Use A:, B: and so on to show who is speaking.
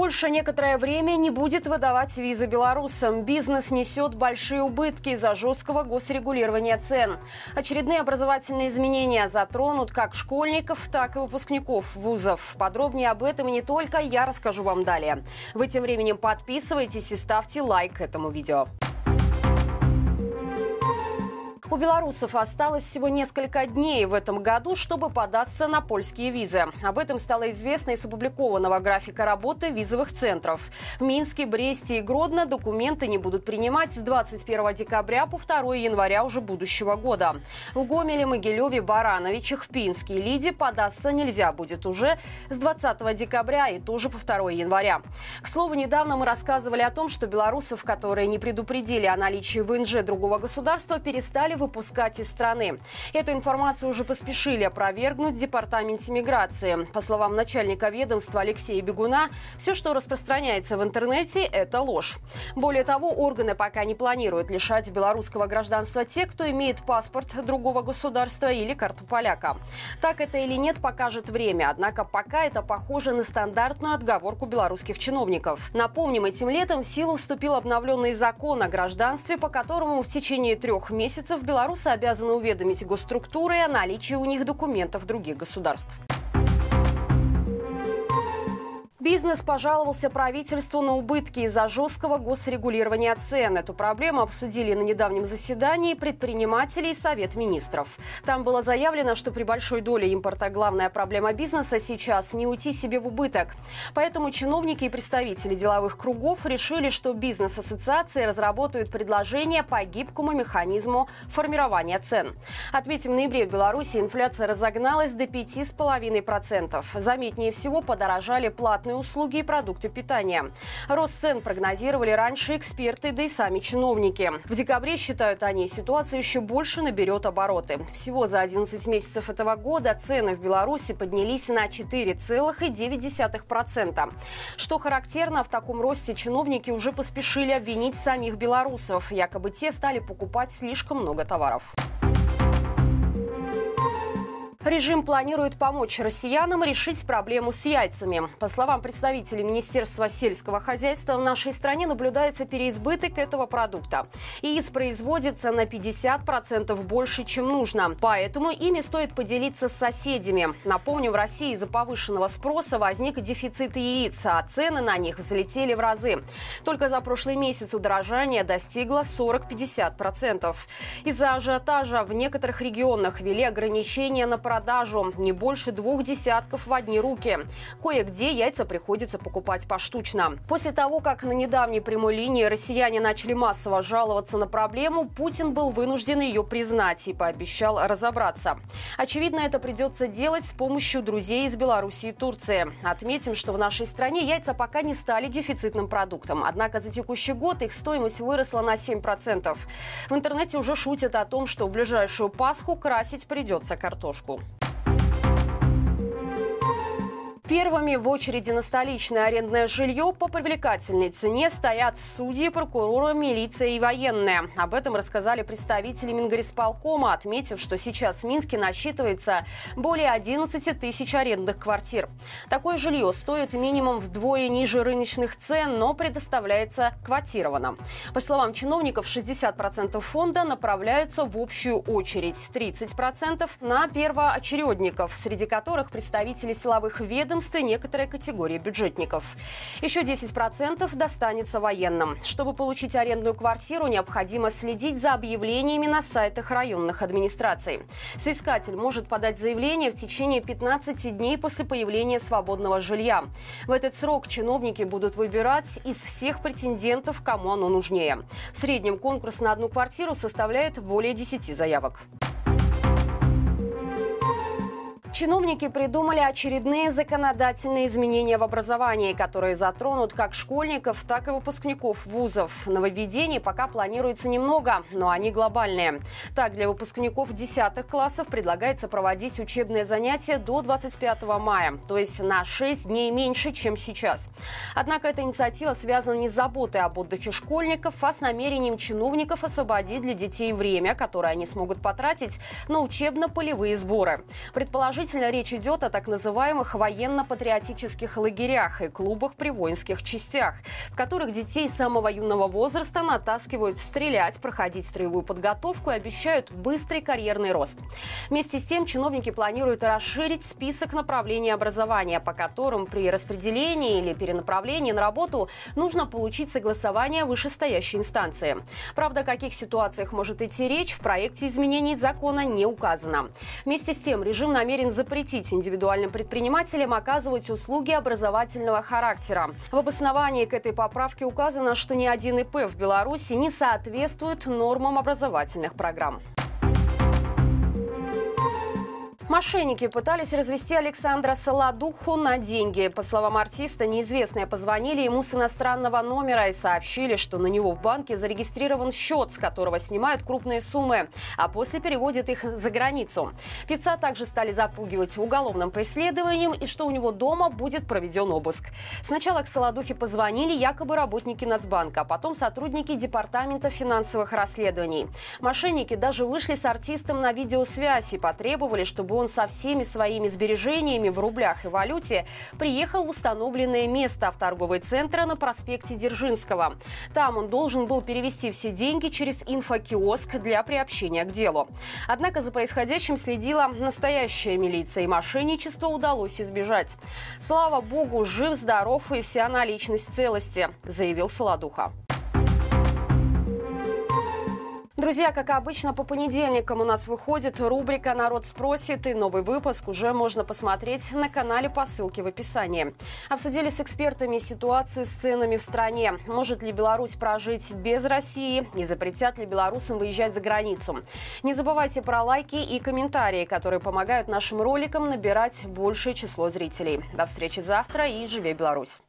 A: Польша некоторое время не будет выдавать визы белорусам. Бизнес несет большие убытки из-за жесткого госрегулирования цен. Очередные образовательные изменения затронут как школьников, так и выпускников вузов. Подробнее об этом и не только я расскажу вам далее. Вы тем временем подписывайтесь и ставьте лайк этому видео. У белорусов осталось всего несколько дней в этом году, чтобы податься на польские визы. Об этом стало известно из опубликованного графика работы визовых центров. В Минске, Бресте и Гродно документы не будут принимать с 21 декабря по 2 января уже будущего года. В Гомеле, Могилеве, Барановичах, Пинске и Лиде податься нельзя будет уже с 20 декабря и тоже по 2 января. К слову, недавно мы рассказывали о том, что белорусов, которые не предупредили о наличии ВНЖ другого государства, перестали выпускать из страны. Эту информацию уже поспешили опровергнуть в Департаменте миграции. По словам начальника ведомства Алексея Бегуна, все, что распространяется в интернете, это ложь. Более того, органы пока не планируют лишать белорусского гражданства те, кто имеет паспорт другого государства или карту поляка. Так это или нет, покажет время. Однако пока это похоже на стандартную отговорку белорусских чиновников. Напомним, этим летом в силу вступил обновленный закон о гражданстве, по которому в течение трех месяцев белорусы обязаны уведомить госструктуры о наличии у них документов других государств. Бизнес пожаловался правительству на убытки из-за жесткого госрегулирования цен. Эту проблему обсудили на недавнем заседании предприниматели и Совет министров. Там было заявлено, что при большой доле импорта главная проблема бизнеса сейчас не уйти себе в убыток. Поэтому чиновники и представители деловых кругов решили, что бизнес-ассоциации разработают предложение по гибкому механизму формирования цен. Отметим, в ноябре в Беларуси инфляция разогналась до 5,5%. Заметнее всего подорожали платные коммунальные услуги и продукты питания. Рост цен прогнозировали раньше эксперты, да и сами чиновники. В декабре, считают они, ситуация еще больше наберет обороты. Всего за 11 месяцев этого года цены в Беларуси поднялись на 4,9%. Что характерно, в таком росте чиновники уже поспешили обвинить самих белорусов. Якобы те стали покупать слишком много товаров. Режим планирует помочь россиянам решить проблему с яйцами. По словам представителей Министерства сельского хозяйства, в нашей стране наблюдается переизбыток этого продукта. Яиц производится на 50% больше, чем нужно. Поэтому ими стоит поделиться с соседями. Напомню, в России из-за повышенного спроса возник дефицит яиц, а цены на них взлетели в разы. Только за прошлый месяц удорожание достигло 40-50%. Из-за ажиотажа в некоторых регионах ввели ограничения на продажу. Не больше двух десятков в одни руки. Кое-где яйца приходится покупать поштучно. После того, как на недавней прямой линии россияне начали массово жаловаться на проблему, Путин был вынужден ее признать и пообещал разобраться. Очевидно, это придется делать с помощью друзей из Беларуси и Турции. Отметим, что в нашей стране яйца пока не стали дефицитным продуктом. Однако за текущий год их стоимость выросла на 7%. В интернете уже шутят о том, что в ближайшую Пасху красить придется картошку. Первыми в очереди на столичное арендное жилье по привлекательной цене стоят судьи, прокуроры, милиция и военные. Об этом рассказали представители Мингорисполкома, отметив, что сейчас в Минске насчитывается более 11 тысяч арендных квартир. Такое жилье стоит минимум вдвое ниже рыночных цен, но предоставляется квотированно. По словам чиновников, 60% фонда направляются в общую очередь, 30% на первоочередников, среди которых представители силовых ведомств ведомства и некоторая категория бюджетников. Еще 10% достанется военным. Чтобы получить арендную квартиру, необходимо следить за объявлениями на сайтах районных администраций. Соискатель может подать заявление в течение 15 дней после появления свободного жилья. В этот срок чиновники будут выбирать из всех претендентов, кому оно нужнее. В среднем конкурс на одну квартиру составляет более 10 заявок. Чиновники придумали очередные законодательные изменения в образовании, которые затронут как школьников, так и выпускников вузов. Нововведений пока планируется немного, но они глобальные. Так, для выпускников 10 классов предлагается проводить учебные занятия до 25 мая, то есть на 6 дней меньше, чем сейчас. Однако эта инициатива связана не с заботой об отдыхе школьников, а с намерением чиновников освободить для детей время, которое они смогут потратить на учебно-полевые сборы. Предположительно, Действительно, речь идет о так называемых военно-патриотических лагерях и клубах при воинских частях, в которых детей самого юного возраста натаскивают стрелять, проходить строевую подготовку и обещают быстрый карьерный рост. Вместе с тем чиновники планируют расширить список направлений образования, по которым при распределении или перенаправлении на работу нужно получить согласование вышестоящей инстанции. Правда, о каких ситуациях может идти речь, в проекте изменений закона не указано. Вместе с тем, режим намерен запретить индивидуальным предпринимателям оказывать услуги образовательного характера. В обосновании к этой поправке указано, что ни один ИП в Беларуси не соответствует нормам образовательных программ. Мошенники пытались развести Александра Солодуху на деньги. По словам артиста, неизвестные позвонили ему с иностранного номера и сообщили, что на него в банке зарегистрирован счет, с которого снимают крупные суммы, а после переводят их за границу. Певца также стали запугивать уголовным преследованием и что у него дома будет проведен обыск. Сначала к Солодухе позвонили якобы работники Нацбанка, а потом сотрудники Департамента финансовых расследований. Мошенники даже вышли с артистом на видеосвязь и потребовали, чтобы он со всеми своими сбережениями в рублях и валюте приехал в установленное место в торговый центр на проспекте Дзержинского. Там он должен был перевести все деньги через инфокиоск для приобщения к делу. Однако за происходящим следила настоящая милиция, и мошенничество удалось избежать. Слава богу, жив-здоров и вся наличность целости, заявил Солодуха. Друзья, как обычно, по понедельникам у нас выходит рубрика «Народ спросит», и новый выпуск уже можно посмотреть на канале по ссылке в описании. Обсудили с экспертами ситуацию с ценами в стране. Может ли Беларусь прожить без России? И запретят ли белорусам выезжать за границу? Не забывайте про лайки и комментарии, которые помогают нашим роликам набирать большее число зрителей. До встречи завтра и живи Беларусь!